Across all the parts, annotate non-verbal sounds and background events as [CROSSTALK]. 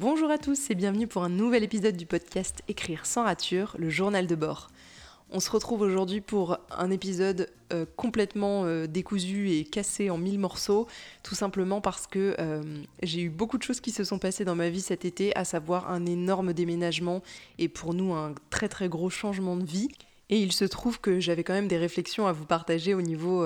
Bonjour à tous et bienvenue pour un nouvel épisode du podcast Écrire sans rature, le journal de bord. On se retrouve aujourd'hui pour un épisode euh, complètement euh, décousu et cassé en mille morceaux, tout simplement parce que euh, j'ai eu beaucoup de choses qui se sont passées dans ma vie cet été, à savoir un énorme déménagement et pour nous un très très gros changement de vie. Et il se trouve que j'avais quand même des réflexions à vous partager au niveau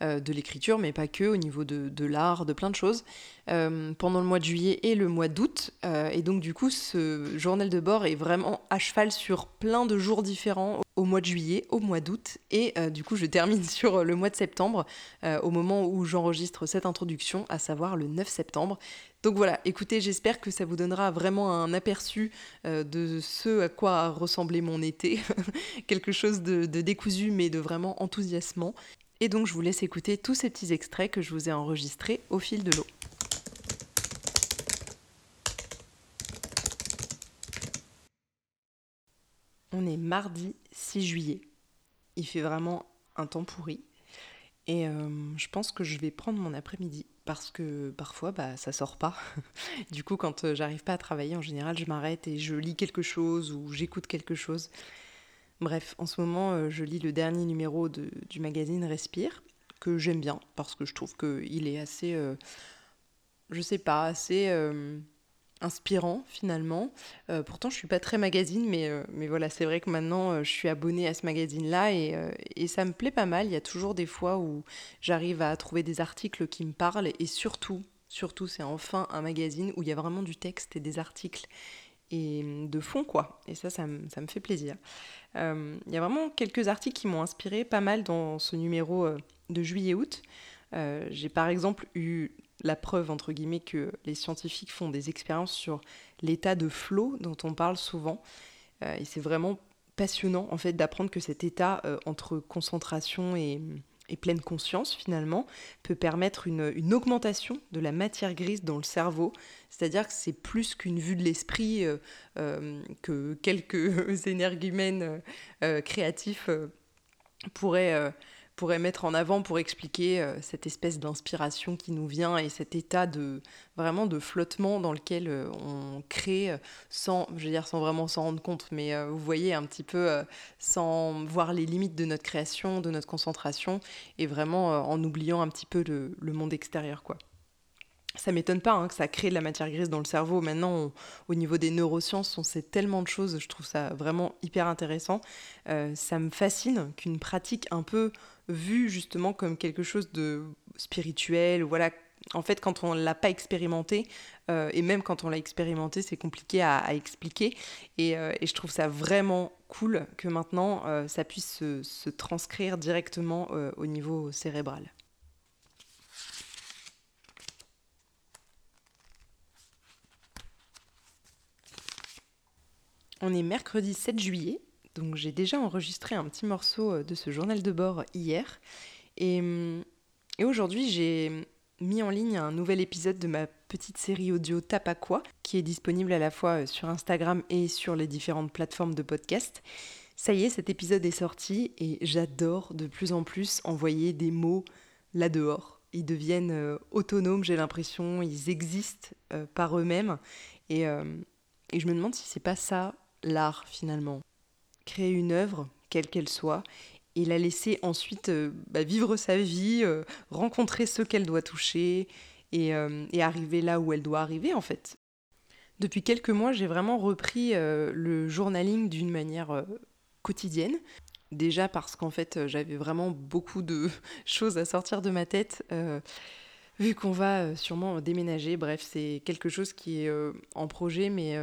de l'écriture, mais pas que, au niveau de, l'art, de plein de choses, pendant le mois de juillet et le mois d'août. et donc du coup, ce journal de bord est vraiment à cheval sur plein de jours différents au mois de juillet, au mois d'août, et euh, du coup je termine [LAUGHS] sur le mois de septembre, euh, au moment où j'enregistre cette introduction, à savoir le 9 septembre. Donc voilà, écoutez, j'espère que ça vous donnera vraiment un aperçu euh, de ce à quoi ressemblait mon été, [LAUGHS] quelque chose de, de décousu mais de vraiment enthousiasmant. Et donc je vous laisse écouter tous ces petits extraits que je vous ai enregistrés au fil de l'eau. On est mardi 6 juillet. Il fait vraiment un temps pourri. Et euh, je pense que je vais prendre mon après-midi parce que parfois bah, ça sort pas. [LAUGHS] du coup, quand euh, j'arrive pas à travailler, en général, je m'arrête et je lis quelque chose ou j'écoute quelque chose. Bref, en ce moment, euh, je lis le dernier numéro du magazine Respire, que j'aime bien parce que je trouve qu'il est assez. je sais pas, assez inspirant finalement. Euh, pourtant, je suis pas très magazine, mais, euh, voilà, c'est vrai que maintenant, euh, je suis abonnée à ce magazine-là et, et, ça me plaît pas mal. Il y a toujours des fois où j'arrive à trouver des articles qui me parlent et surtout, surtout, c'est enfin un magazine où il y a vraiment du texte et des articles et de fond quoi. Et ça, ça, me, fait plaisir. Il y a vraiment quelques articles qui m'ont inspiré pas mal dans ce numéro de juillet-août. J'ai par exemple eu la preuve, entre guillemets, que les scientifiques font des expériences sur l'état de flot dont on parle souvent. Euh, et c'est vraiment passionnant, en fait, d'apprendre que cet état euh, entre concentration et, pleine conscience, finalement, peut permettre une, augmentation de la matière grise dans le cerveau. C'est-à-dire que c'est plus qu'une vue de l'esprit euh, que quelques [LAUGHS] énergumènes créatifs pourraient pourrait mettre en avant pour expliquer euh, cette espèce d'inspiration qui nous vient et cet état de vraiment de flottement dans lequel euh, on crée euh, sans, je veux dire sans vraiment s'en rendre compte, mais vous voyez un petit peu sans voir les limites de notre création, de notre concentration et vraiment en oubliant un petit peu le, monde extérieur quoi ça m'étonne pas hein, que ça crée de la matière grise dans le cerveau. Maintenant, au niveau des neurosciences, on sait tellement de choses. Je trouve ça vraiment hyper intéressant. ça me fascine qu'une pratique un peu vu justement comme quelque chose de spirituel. Voilà, en fait, quand on l'a pas expérimenté, euh, et même quand on l'a expérimenté, c'est compliqué à, expliquer. Euh, et, je trouve ça vraiment cool que maintenant, euh, ça puisse se, transcrire directement au niveau cérébral. On est mercredi 7 juillet donc j'ai déjà enregistré un petit morceau euh, de ce journal de bord hier. Hum, et, aujourd'hui j'ai mis en ligne un nouvel épisode de ma petite série audio Tapaqua, qui est disponible à la fois euh, sur Instagram et sur les différentes plateformes de podcast. Ça y est, cet épisode est sorti et j'adore de plus en plus envoyer des mots là-dehors. Ils deviennent euh, autonomes, j'ai l'impression, ils existent par eux-mêmes. Et, et je me demande si c'est pas ça l'art finalement créer une œuvre, quelle qu'elle soit, et la laisser ensuite euh, bah, vivre sa vie, euh, rencontrer ceux qu'elle doit toucher euh, et, arriver là où elle doit arriver en fait. Depuis quelques mois, j'ai vraiment repris le journaling d'une manière quotidienne. Déjà parce qu'en fait, j'avais vraiment beaucoup de [LAUGHS] choses à sortir de ma tête vu qu'on va sûrement déménager. Bref, c'est quelque chose qui est en projet, mais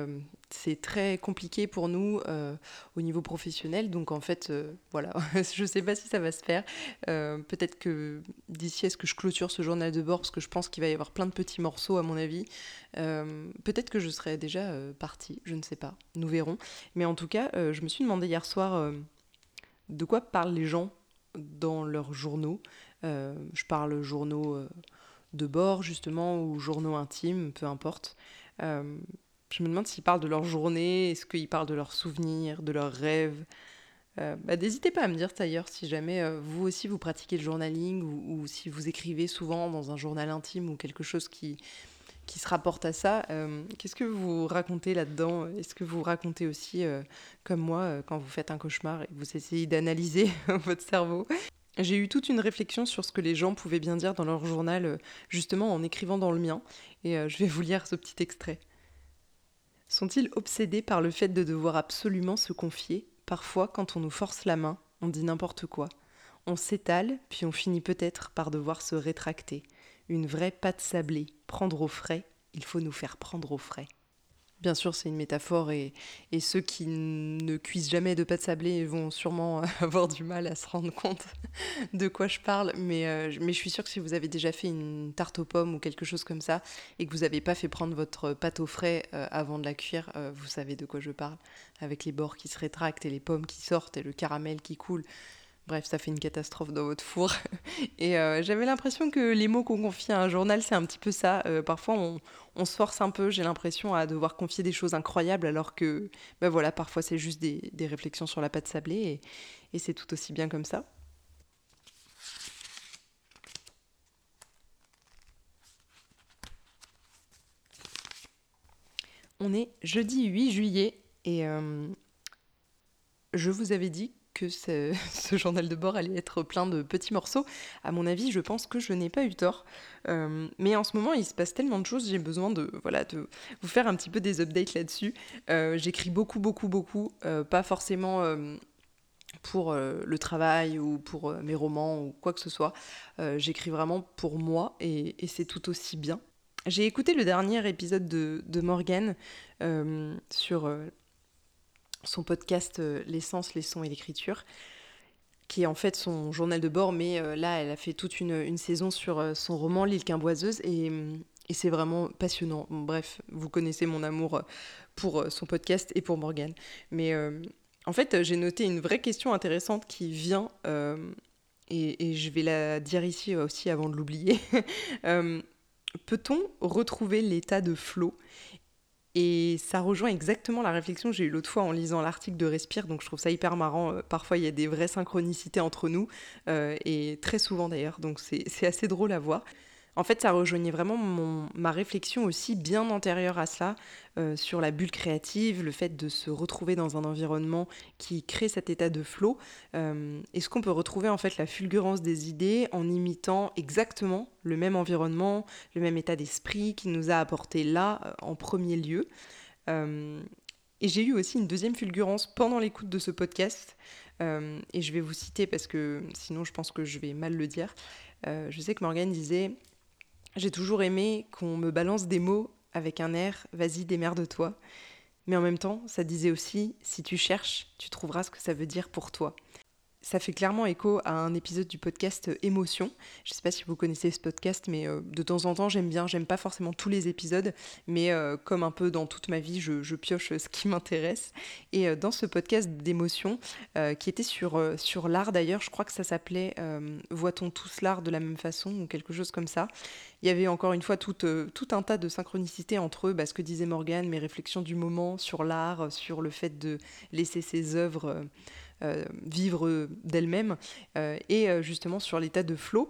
c'est très compliqué pour nous euh, au niveau professionnel. Donc en fait, euh, voilà, [LAUGHS] je ne sais pas si ça va se faire. Euh, peut-être que d'ici, est-ce que je clôture ce journal de bord parce que je pense qu'il va y avoir plein de petits morceaux à mon avis. peut-être que je serai déjà partie, je ne sais pas. Nous verrons. Mais en tout cas, je me suis demandé hier soir de quoi parlent les gens dans leurs journaux. je parle journaux de bord justement ou journaux intimes, peu importe. Je me demande s'ils parlent de leur journée, est-ce qu'ils parlent de leurs souvenirs, de leurs rêves? Euh, bah, N'hésitez pas à me dire d'ailleurs si jamais euh, vous aussi vous pratiquez le journaling ou, si vous écrivez souvent dans un journal intime ou quelque chose qui, qui se rapporte à ça. Qu'est-ce que vous racontez là-dedans? Est-ce que vous racontez aussi, comme moi, quand vous faites un cauchemar et vous essayez d'analyser [LAUGHS] votre cerveau? J'ai eu toute une réflexion sur ce que les gens pouvaient bien dire dans leur journal, justement en écrivant dans le mien, et je vais vous lire ce petit extrait. Sont-ils obsédés par le fait de devoir absolument se confier? Parfois, quand on nous force la main, on dit n'importe quoi. On s'étale, puis on finit peut-être par devoir se rétracter. Une vraie pâte sablée, prendre au frais, il faut nous faire prendre au frais. Bien sûr, c'est une métaphore et, ceux qui ne cuisent jamais de pâte sablée vont sûrement [LAUGHS] avoir du mal à se rendre compte [LAUGHS] de quoi je parle. Mais, euh, mais je suis sûre que si vous avez déjà fait une tarte aux pommes ou quelque chose comme ça et que vous n'avez pas fait prendre votre pâte au frais euh, avant de la cuire, euh, vous savez de quoi je parle. Avec les bords qui se rétractent et les pommes qui sortent et le caramel qui coule. Bref, ça fait une catastrophe dans votre four. [LAUGHS] Et euh, j'avais l'impression que les mots qu'on confie à un journal, c'est un petit peu ça. Euh, parfois, on, se force un peu, j'ai l'impression, à devoir confier des choses incroyables, alors que, ben voilà, parfois c'est juste des, réflexions sur la pâte sablée, et, c'est tout aussi bien comme ça. On est jeudi 8 juillet, et euh, je vous avais dit que [LAUGHS] ce, journal de bord allait être plein de petits morceaux. À mon avis, je pense que je n'ai pas eu tort. Euh, mais en ce moment, il se passe tellement de choses, j'ai besoin de, voilà, de vous faire un petit peu des updates là-dessus. Euh, j'écris beaucoup, beaucoup, beaucoup, euh, pas forcément pour le travail ou pour mes romans ou quoi que ce soit. J'écris vraiment pour moi et, c'est tout aussi bien. J'ai écouté le dernier épisode de, de Morgane sur son podcast euh, L'essence, les sons et l'écriture, qui est en fait son journal de bord, mais euh, là, elle a fait toute une, saison sur euh, son roman L'île quimboiseuse, et, et c'est vraiment passionnant. bref, vous connaissez mon amour pour son podcast et pour Morgane. Mais en fait, j'ai noté une vraie question intéressante qui vient, et, et, je vais la dire ici aussi avant de l'oublier. [LAUGHS] Peut-on retrouver l'état de flow et ça rejoint exactement la réflexion que j'ai eue l'autre fois en lisant l'article de Respire, donc je trouve ça hyper marrant. Euh, parfois, il y a des vraies synchronicités entre nous, euh, et très souvent d'ailleurs, donc c'est assez drôle à voir. En fait, ça rejoignait vraiment ma réflexion aussi bien antérieure à cela euh, sur la bulle créative, le fait de se retrouver dans un environnement qui crée cet état de flow. Euh, est-ce qu'on peut retrouver en fait la fulgurance des idées en imitant exactement le même environnement, le même état d'esprit qui nous a apporté là euh, en premier lieu? Et j'ai eu aussi une deuxième fulgurance pendant l'écoute de ce podcast. et je vais vous citer parce que sinon je pense que je vais mal le dire. je sais que Morgane disait j'ai toujours aimé qu'on me balance des mots avec un air vas-y, démerde-toi. Mais en même temps, ça disait aussi si tu cherches, tu trouveras ce que ça veut dire pour toi ça fait clairement écho à un épisode du podcast euh, Émotion. Je ne sais pas si vous connaissez ce podcast, mais euh, de temps en temps, j'aime bien. J'aime pas forcément tous les épisodes, mais euh, comme un peu dans toute ma vie, je, pioche ce qui m'intéresse. Et dans ce podcast d'émotion, qui était sur, sur l'art d'ailleurs, je crois que ça s'appelait Voit-on tous l'art de la même façon ou quelque chose comme ça. Il y avait encore une fois tout, tout un tas de synchronicités entre eux, bah, ce que disait Morgane, mes réflexions du moment sur l'art, sur le fait de laisser ses œuvres vivre d'elle-même, euh, et euh, justement sur l'état de flow.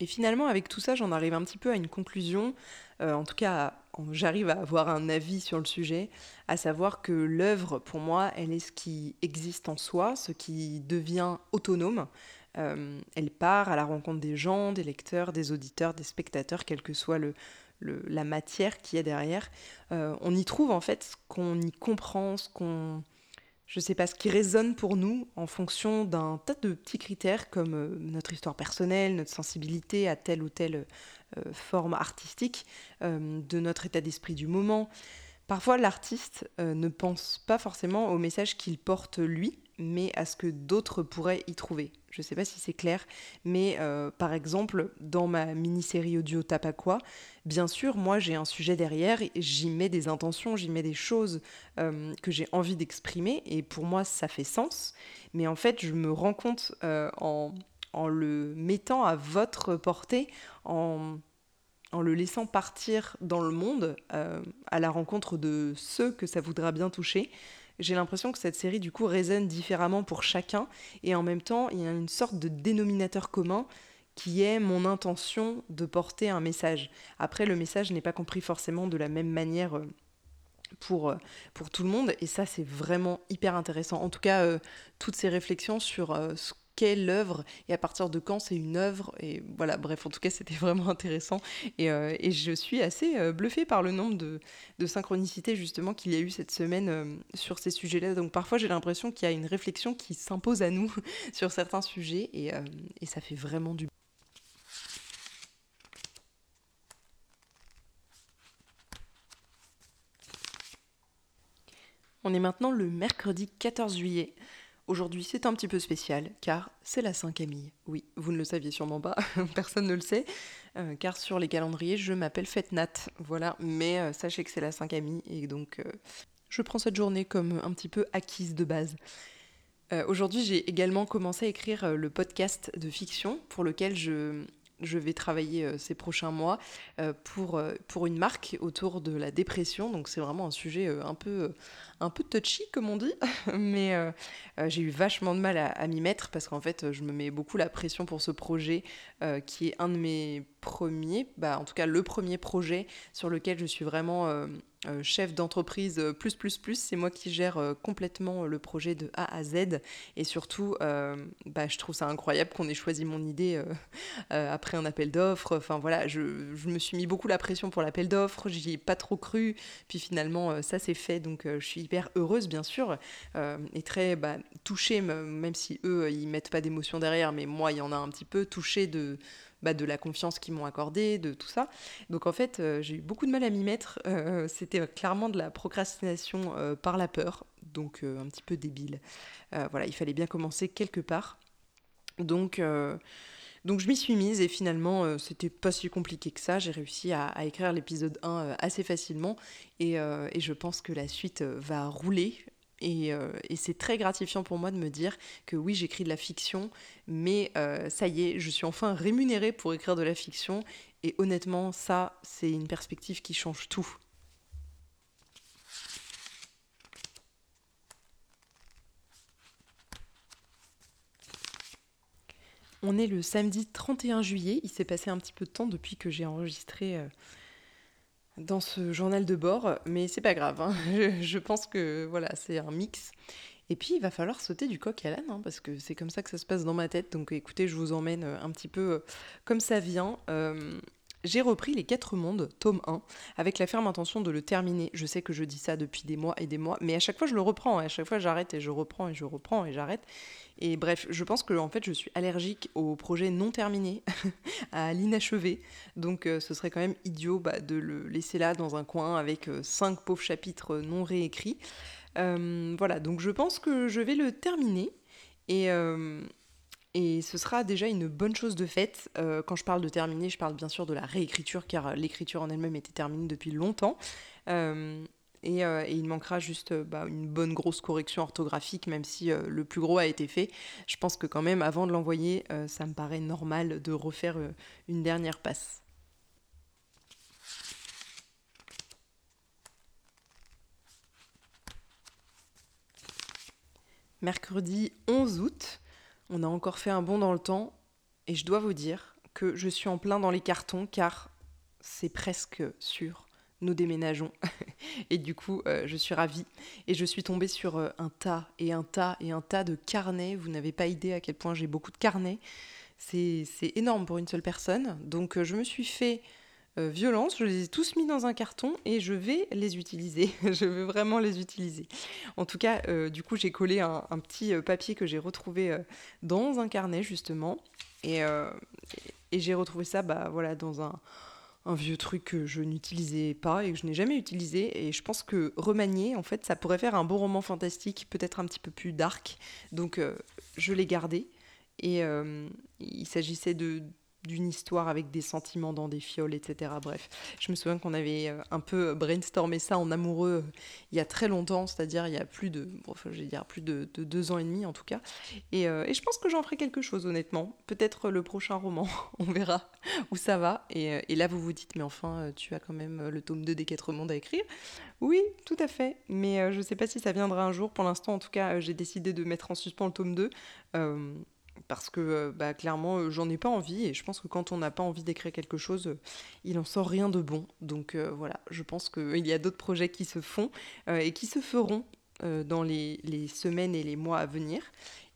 Et finalement, avec tout ça, j'en arrive un petit peu à une conclusion, en tout cas, j'arrive à avoir un avis sur le sujet, à savoir que l'œuvre, pour moi, elle est ce qui existe en soi, ce qui devient autonome. elle part à la rencontre des gens, des lecteurs, des auditeurs, des spectateurs, quelle que soit le, la matière qu'il y a derrière. on y trouve en fait ce qu'on y comprend, ce qu'on je sais pas, ce qui résonne pour nous en fonction d'un tas de petits critères comme euh, notre histoire personnelle, notre sensibilité à telle ou telle euh, forme artistique, euh, de notre état d'esprit du moment. Parfois, l'artiste ne pense pas forcément au message qu'il porte lui, mais à ce que d'autres pourraient y trouver. Je ne sais pas si c'est clair, mais euh, par exemple, dans ma mini-série audio Tapaqua, bien sûr, moi j'ai un sujet derrière, j'y mets des intentions, j'y mets des choses euh, que j'ai envie d'exprimer, et pour moi ça fait sens, mais en fait je me rends compte euh, en, le mettant à votre portée, en le laissant partir dans le monde, à la rencontre de ceux que ça voudra bien toucher, j'ai l'impression que cette série du coup résonne différemment pour chacun et en même temps il y a une sorte de dénominateur commun qui est mon intention de porter un message. Après, le message n'est pas compris forcément de la même manière euh, pour, euh, pour tout le monde, et ça, c'est vraiment hyper intéressant. En tout cas, euh, toutes ces réflexions sur ce qu'est l'œuvre et à partir de quand c'est une œuvre. Et voilà, bref, en tout cas, c'était [LAUGHS] vraiment intéressant. Et, et, je suis assez bluffée par le nombre de, synchronicités justement qu'il y a eu cette semaine sur ces sujets-là. Donc parfois, j'ai l'impression qu'il y a une réflexion qui s'impose à nous [LAUGHS] sur certains sujets et, et ça fait vraiment du On est maintenant le mercredi 14 juillet. Aujourd'hui, c'est un petit peu spécial car c'est la Saint-Camille. Oui, vous ne le saviez sûrement pas, [LAUGHS] personne ne le sait, euh, car sur les calendriers, je m'appelle Fête Nat. Voilà, mais euh, sachez que c'est la Saint-Camille et donc euh, je prends cette journée comme un petit peu acquise de base. Aujourd'hui, j'ai également commencé à écrire le podcast de fiction pour lequel je, je vais travailler euh, ces prochains mois euh, pour, euh, pour une marque autour de la dépression. Donc c'est vraiment un sujet un peu, un peu touchy, comme on dit. [LAUGHS] Mais j'ai eu vachement de mal à, m'y mettre parce qu'en fait, je me mets beaucoup la pression pour ce projet qui est un de mes premiers, bah, en tout cas le premier projet sur lequel je suis vraiment chef d'entreprise euh, plus plus plus, c'est moi qui gère euh, complètement le projet de A à Z et surtout bah, je trouve ça incroyable qu'on ait choisi mon idée [LAUGHS] après un appel d'offres. Enfin voilà, je, je, me suis mis beaucoup la pression pour l'appel d'offres, j'y ai pas trop cru, puis finalement ça s'est fait donc je suis hyper heureuse bien sûr et très bah, touchée même si eux ils mettent pas d'émotion derrière, mais moi il y en a un petit peu touchée de bah, de la confiance qu'ils m'ont accordée, de tout ça. Donc en fait, euh, j'ai eu beaucoup de mal à m'y mettre. Euh, c'était clairement de la procrastination euh, par la peur, donc un petit peu débile. voilà, il fallait bien commencer quelque part. Donc, donc je m'y suis mise et finalement, c'était pas si compliqué que ça. J'ai réussi à, écrire l'épisode 1 assez facilement et, et, je pense que la suite va rouler. Euh, et, c'est très gratifiant pour moi de me dire que oui, j'écris de la fiction, mais euh, ça y est, je suis enfin rémunérée pour écrire de la fiction. Et honnêtement, ça, c'est une perspective qui change tout. On est le samedi 31 juillet, il s'est passé un petit peu de temps depuis que j'ai enregistré euh, dans ce journal de bord, mais c'est pas grave. Hein. [LAUGHS] Je, pense que voilà, c'est un mix. Et puis il va falloir sauter du coq à l'âne, hein, parce que c'est comme ça que ça se passe dans ma tête. Donc écoutez, je vous emmène euh, un petit peu euh, comme ça vient. Euh, j'ai repris Les Quatre Mondes, tome 1, avec la ferme intention de le terminer. Je sais que je dis ça depuis des mois et des mois, mais à chaque fois je le reprends, à chaque fois j'arrête et je reprends et je reprends et j'arrête. Et bref, je pense que en fait je suis allergique aux projets non terminés, [LAUGHS] à l'inachevé, donc euh, ce serait quand même idiot bah, de le laisser là dans un coin avec euh, cinq pauvres chapitres non réécrits. Euh, voilà, donc je pense que je vais le terminer. Et, et ce sera déjà une bonne chose de faite. Euh, quand je parle de terminer, je parle bien sûr de la réécriture, car l'écriture en elle-même était terminée depuis longtemps. Euh, euh, et, il manquera juste bah, une bonne grosse correction orthographique, même si le plus gros a été fait. Je pense que quand même, avant de l'envoyer, ça me paraît normal de refaire une dernière passe. Mercredi 11 août, on a encore fait un bond dans le temps et je dois vous dire que je suis en plein dans les cartons car c'est presque sûr. Nous déménageons [LAUGHS] et du coup euh, je suis ravie et je suis tombée sur euh, un tas et un tas et un tas de carnets. Vous n'avez pas idée à quel point j'ai beaucoup de carnets. C'est énorme pour une seule personne. Donc euh, je me suis fait euh, violence. Je les ai tous mis dans un carton et je vais les utiliser. [LAUGHS] je veux vraiment les utiliser. En tout cas, euh, du coup, j'ai collé un, petit euh, papier que j'ai retrouvé dans un carnet justement. Et, j'ai retrouvé ça bah, voilà, dans un, un vieux truc que je n'utilisais pas et que je n'ai jamais utilisé. Et je pense que remanier, en fait, ça pourrait faire un bon roman fantastique, peut-être un petit peu plus dark. Donc, je l'ai gardé. Et il s'agissait de d'une histoire avec des sentiments dans des fioles, etc. Bref, je me souviens qu'on avait euh, un peu brainstormé ça en amoureux euh, il y a très longtemps, c'est-à-dire il y a plus de, plus de, deux ans et demi en tout cas. Et, euh, et je pense que j'en ferai quelque chose honnêtement. Peut-être le prochain roman, [LAUGHS] on verra où ça va. Et, et, là vous vous dites, mais enfin, tu as quand même le tome 2 des quatre mondes à écrire. Oui, tout à fait. Mais je ne sais pas si ça viendra un jour. Pour l'instant, en tout cas, j'ai décidé de mettre en suspens le tome 2 parce que bah, clairement j'en ai pas envie et je pense que quand on n'a pas envie d'écrire quelque chose il en sort rien de bon. Donc voilà je pense qu'il y a d'autres projets qui se font et qui se feront dans les, les, semaines et les mois à venir.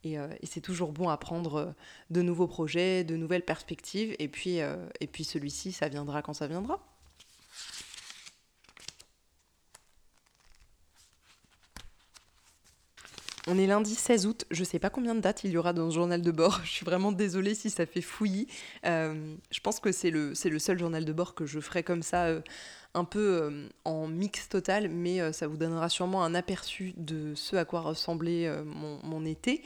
Et, et c'est toujours bon à prendre de nouveaux projets de nouvelles perspectives. Et puis, et puis celui-ci ça viendra quand ça viendra On est lundi 16 août, je sais pas combien de dates il y aura dans ce journal de bord. [LAUGHS] Je suis vraiment désolée si ça fait fouillis. Euh, je pense que c'est le, seul journal de bord que je ferai comme ça, euh, un peu euh, en mix total, mais ça vous donnera sûrement un aperçu de ce à quoi ressemblait mon, été.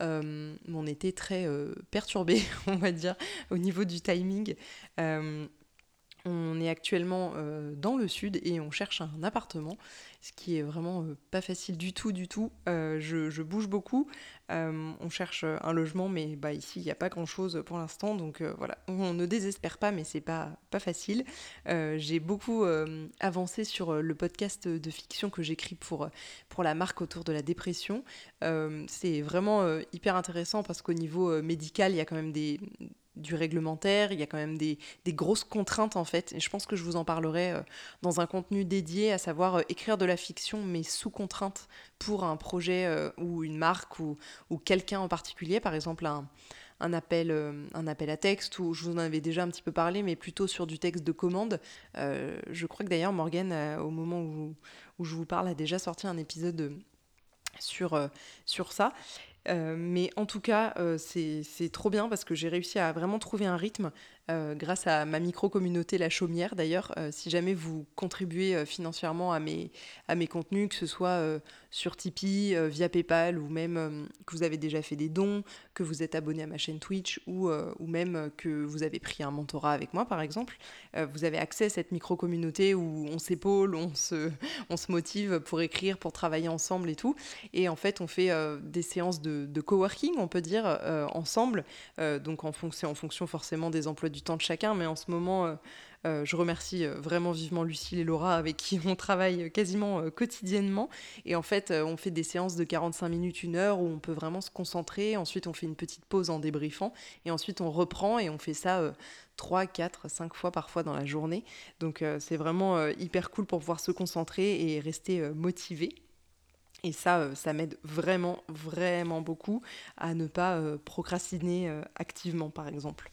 mon été très perturbé, [LAUGHS] on va dire, au niveau du timing. On est actuellement euh, dans le sud et on cherche un appartement, ce qui est vraiment euh, pas facile du tout, du tout. Euh, je, bouge beaucoup, on cherche un logement, mais bah, ici il n'y a pas grand chose pour l'instant, donc voilà, on ne désespère pas, mais c'est pas, pas facile. J'ai beaucoup avancé sur le podcast de fiction que j'écris pour, pour la marque autour de la dépression. c'est vraiment hyper intéressant parce qu'au niveau médical, il y a quand même des du réglementaire, il y a quand même des, grosses contraintes en fait, et je pense que je vous en parlerai euh, dans un contenu dédié, à savoir euh, écrire de la fiction mais sous contrainte pour un projet euh, ou une marque ou, quelqu'un en particulier, par exemple un, appel, un appel à texte, ou je vous en avais déjà un petit peu parlé, mais plutôt sur du texte de commande. je crois que d'ailleurs Morgan, au moment où, où, je vous parle, a déjà sorti un épisode sur, sur ça. Euh, mais en tout cas, euh, c'est trop bien parce que j'ai réussi à vraiment trouver un rythme euh, grâce à ma micro-communauté La Chaumière. D'ailleurs, si jamais vous contribuez financièrement à mes, à mes contenus, que ce soit sur Tipeee, via PayPal, ou même que vous avez déjà fait des dons, que vous êtes abonné à ma chaîne Twitch, ou, ou même que vous avez pris un mentorat avec moi, par exemple, vous avez accès à cette micro-communauté où on s'épaule, on se, on se motive pour écrire, pour travailler ensemble et tout. Et en fait, on fait des séances de coworking, on peut dire, euh, ensemble, euh, donc en fonction, en fonction forcément des emplois du temps de chacun, mais en ce moment, euh, je remercie vraiment vivement Lucille et Laura avec qui on travaille quasiment quotidiennement. Et en fait, on fait des séances de 45 minutes, une heure où on peut vraiment se concentrer. Ensuite, on fait une petite pause en débriefant. Et ensuite, on reprend et on fait ça 3, 4, 5 fois parfois dans la journée. Donc, c'est vraiment hyper cool pour pouvoir se concentrer et rester motivé. Et ça, euh, ça m'aide vraiment, vraiment beaucoup à ne pas euh, procrastiner euh, activement, par exemple.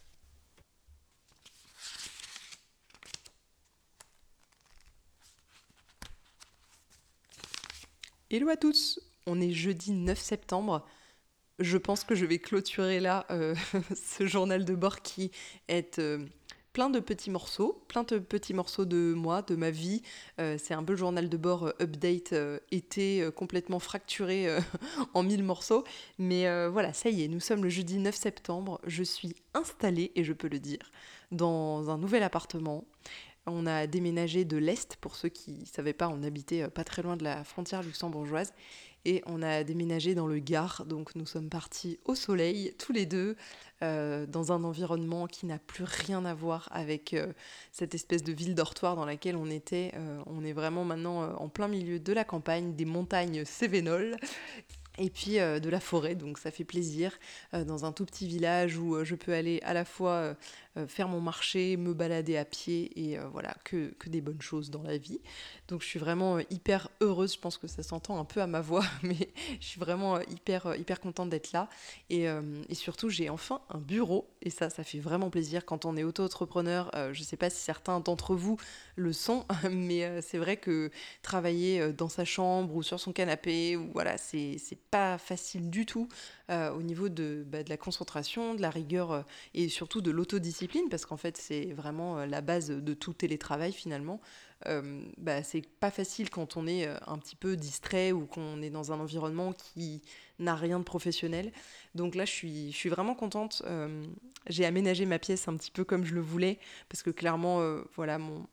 Hello à tous, on est jeudi 9 septembre. Je pense que je vais clôturer là [LAUGHS] ce journal de bord qui est plein de petits morceaux, plein de petits morceaux de moi, de ma vie. Euh, c'est un peu journal de bord euh, update euh, été complètement fracturé [LAUGHS] en mille morceaux. Mais voilà, ça y est, nous sommes le jeudi 9 septembre. Je suis installée, et je peux le dire, dans un nouvel appartement. On a déménagé de l'Est, pour ceux qui ne savaient pas, on habitait pas très loin de la frontière luxembourgeoise. Et on a déménagé dans le Gard, donc nous sommes partis au soleil tous les deux, euh, dans un environnement qui n'a plus rien à voir avec euh, cette espèce de ville dortoir dans laquelle on était. Euh, on est vraiment maintenant en plein milieu de la campagne, des montagnes Cévenol, et puis de la forêt, donc ça fait plaisir, dans un tout petit village où je peux aller à la fois euh, faire mon marché, me balader à pied et euh, voilà, que, que, des bonnes choses dans la vie. Donc je suis vraiment euh, hyper heureuse, je pense que ça s'entend un peu à ma voix, [LAUGHS] mais je suis vraiment hyper, hyper contente d'être là. Et, et surtout, j'ai enfin un bureau et ça, ça fait vraiment plaisir quand on est auto-entrepreneur. je ne sais pas si certains d'entre vous le sont, [LAUGHS] mais c'est vrai que travailler dans sa chambre ou sur son canapé, ou voilà, c'est pas facile du tout au niveau de, bah, de la concentration, de la rigueur et surtout de l'autodiscipline parce qu'en fait, c'est vraiment euh, la base de tout télétravail finalement. Euh, bah, c'est pas facile quand on est euh, un petit peu distrait ou qu'on est dans un environnement qui n'a rien de professionnel. Donc là, je suis, je suis vraiment contente. j'ai aménagé ma pièce un petit peu comme je le voulais parce que clairement, voilà, mon,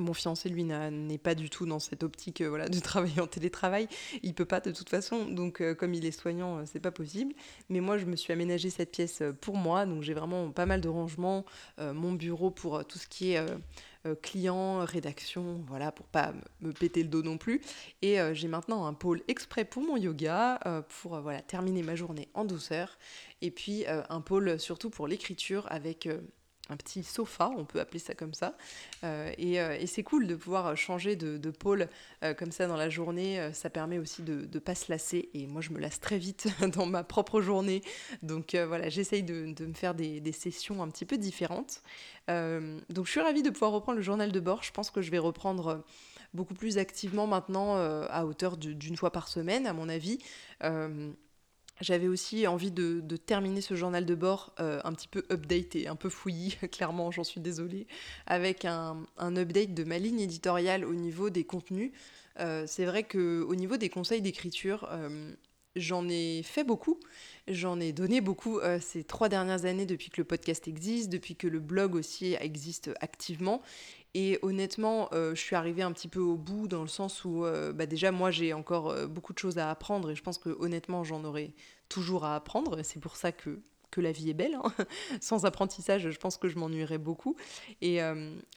mon fiancé, lui, n'est pas du tout dans cette optique euh, voilà, de [LAUGHS] travailler en télétravail. Il peut pas de toute façon. Donc, euh, comme il est soignant, euh, c'est pas possible. Mais moi, je me suis aménagé cette pièce pour moi. Donc, j'ai vraiment pas mal de rangements. mon bureau pour tout ce qui est clients, rédaction, voilà, pour pas me péter le dos non plus. Et j'ai maintenant un pôle exprès pour mon yoga, pour voilà, terminer ma journée en douceur. Et puis un pôle surtout pour l'écriture avec un petit sofa, on peut appeler ça comme ça. Euh, euh, et, c'est cool de pouvoir changer de, pôle euh, comme ça dans la journée. Ça permet aussi de ne pas se lasser. Et moi, je me lasse très vite [LAUGHS] dans ma propre journée. Donc voilà, j'essaye de, me faire des, sessions un petit peu différentes. donc je suis ravie de pouvoir reprendre le journal de bord. Je pense que je vais reprendre beaucoup plus activement maintenant à hauteur d'une fois par semaine, à mon avis. J'avais aussi envie de, terminer ce journal de bord euh, un petit peu updaté, un peu fouillis, [LAUGHS] clairement, j'en suis désolée, avec un, update de ma ligne éditoriale au niveau des contenus. Euh, c'est vrai qu'au niveau des conseils d'écriture, euh, j'en ai fait beaucoup, j'en ai donné beaucoup ces trois dernières années depuis que le podcast existe, depuis que le blog aussi existe activement. Et honnêtement, euh, je suis arrivée un petit peu au bout dans le sens où, euh, bah déjà, moi, j'ai encore euh, beaucoup de choses à apprendre et je pense que honnêtement, j'en aurai toujours à apprendre. C'est pour ça que, que la vie est belle. Hein. [LAUGHS] Sans apprentissage, je pense que je m'ennuierais beaucoup. Et,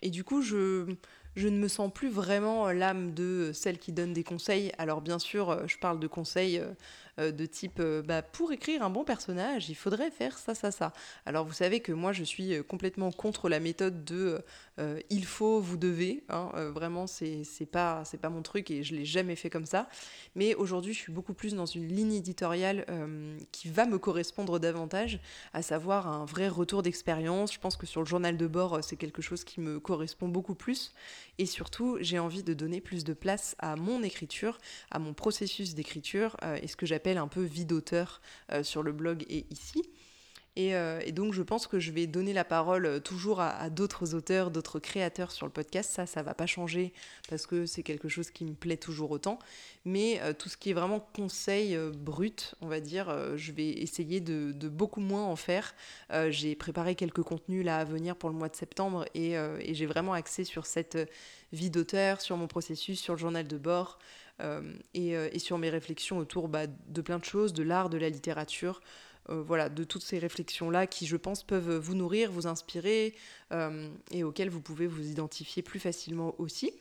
et, du coup, je, je ne me sens plus vraiment l'âme de celle qui donne des conseils. Alors bien sûr, je parle de conseils de type euh, bah, pour écrire un bon personnage, il faudrait faire ça, ça, ça. Alors vous savez que moi je suis euh, complètement contre la méthode de il faut, vous devez. Hein, vraiment, c'est pas, pas mon truc et je l'ai jamais fait comme ça. Mais aujourd'hui, je suis beaucoup plus dans une ligne éditoriale qui va me correspondre davantage, à savoir un vrai retour d'expérience. Je pense que sur le journal de bord, c'est quelque chose qui me correspond beaucoup plus. Et surtout, j'ai envie de donner plus de place à mon écriture, à mon processus d'écriture et ce que j'appelle un peu vie d'auteur euh, sur le blog et ici. Euh, et, donc je pense que je vais donner la parole euh, toujours à, d'autres auteurs, d'autres créateurs sur le podcast. Ça, ça va pas changer parce que c'est quelque chose qui me plaît toujours autant. Mais tout ce qui est vraiment conseil brut, on va dire, je vais essayer de, beaucoup moins en faire. j'ai préparé quelques contenus là à venir pour le mois de septembre et, j'ai vraiment axé sur cette vie d'auteur, sur mon processus, sur le journal de bord. Euh, euh, et, sur mes réflexions autour bah, de plein de choses, de l'art, de la littérature, euh, voilà, de toutes ces réflexions-là qui, je pense, peuvent vous nourrir, vous inspirer et auxquelles vous pouvez vous identifier plus facilement aussi.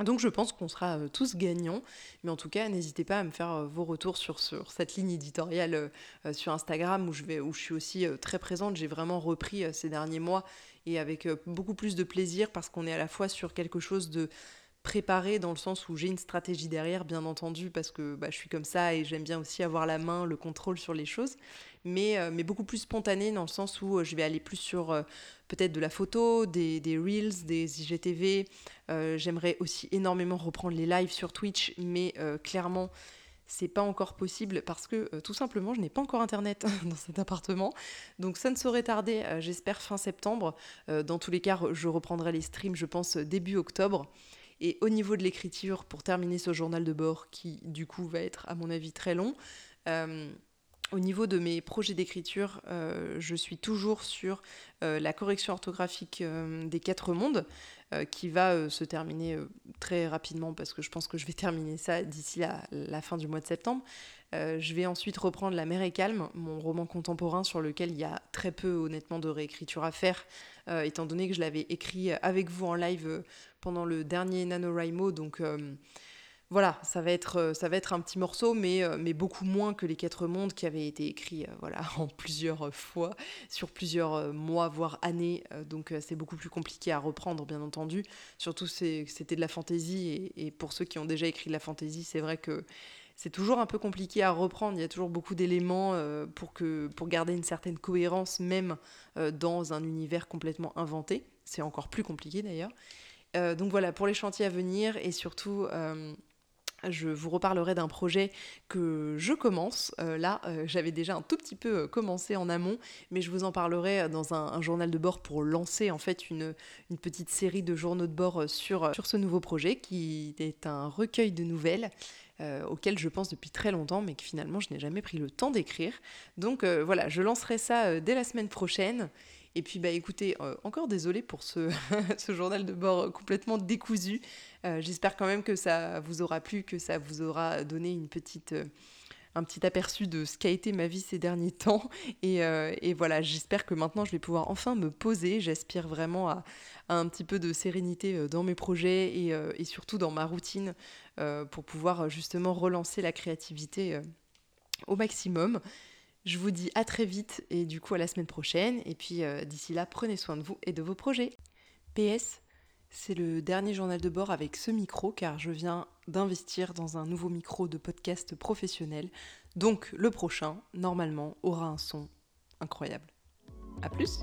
Donc je pense qu'on sera tous gagnants, mais en tout cas n'hésitez pas à me faire vos retours sur, sur cette ligne éditoriale sur Instagram où je, vais, où je suis aussi très présente. J'ai vraiment repris ces derniers mois et avec beaucoup plus de plaisir parce qu'on est à la fois sur quelque chose de préparé dans le sens où j'ai une stratégie derrière, bien entendu, parce que bah, je suis comme ça et j'aime bien aussi avoir la main, le contrôle sur les choses, mais, euh, mais beaucoup plus spontané dans le sens où euh, je vais aller plus sur euh, peut-être de la photo, des, des reels, des IGTV. J'aimerais aussi énormément reprendre les lives sur Twitch, mais clairement, c'est pas encore possible parce que tout simplement je n'ai pas encore internet [LAUGHS] dans cet appartement. Donc ça ne saurait tarder, j'espère fin septembre. dans tous les cas, je reprendrai les streams, je pense, début octobre. Et au niveau de l'écriture, pour terminer ce journal de bord, qui du coup va être à mon avis très long, euh, au niveau de mes projets d'écriture, euh, je suis toujours sur euh, la correction orthographique des quatre mondes, qui va se terminer très rapidement parce que je pense que je vais [LAUGHS] terminer ça d'ici la, la, fin du mois de septembre. je vais ensuite reprendre La mer est calme, mon roman contemporain sur lequel il y a très peu honnêtement de réécriture à faire, étant donné que je l'avais écrit avec vous en live pendant le dernier NaNoWriMo. Euh, voilà, ça va, être, euh, ça va être un petit morceau, mais, euh, mais beaucoup moins que les quatre mondes qui avaient été écrits voilà, [LAUGHS] en plusieurs fois, sur plusieurs mois, voire années. donc c'est beaucoup plus compliqué à reprendre, bien entendu. Surtout c'était de la fantaisie, et, pour ceux qui ont déjà écrit de la fantaisie, c'est vrai que c'est toujours un peu compliqué à reprendre. Il y a toujours beaucoup d'éléments pour, pour garder une certaine cohérence, même dans un univers complètement inventé. C'est encore plus compliqué d'ailleurs. Euh, donc voilà, pour les chantiers à venir et surtout euh, je vous reparlerai d'un projet que je commence. Euh, là, j'avais déjà un tout petit peu commencé en amont, mais je vous en parlerai dans un, journal de bord pour lancer en fait une, petite série de journaux de bord sur, ce nouveau projet qui est un recueil de nouvelles. auquel je pense depuis très longtemps, mais que finalement je n'ai jamais pris le temps d'écrire. Donc voilà, je lancerai ça dès la semaine prochaine. Et puis, bah, écoutez, euh, encore désolé pour [LAUGHS] ce, journal de bord complètement décousu. Euh, j'espère quand même que ça vous aura plu, que ça vous aura donné une petite, euh, un petit aperçu de ce qu'a été ma vie ces derniers [LAUGHS] temps. Et, voilà, j'espère que maintenant je vais pouvoir enfin me poser. J'aspire vraiment à, un petit peu de sérénité dans mes projets et, et surtout dans ma routine pour pouvoir justement relancer la créativité au maximum. Je vous dis à très vite et du coup à la semaine prochaine. Et puis d'ici là, prenez soin de vous et de vos projets. PS, c'est le dernier journal de bord avec ce micro car je viens d'investir dans un nouveau micro de podcast professionnel. Donc le prochain, normalement, aura un son incroyable. A plus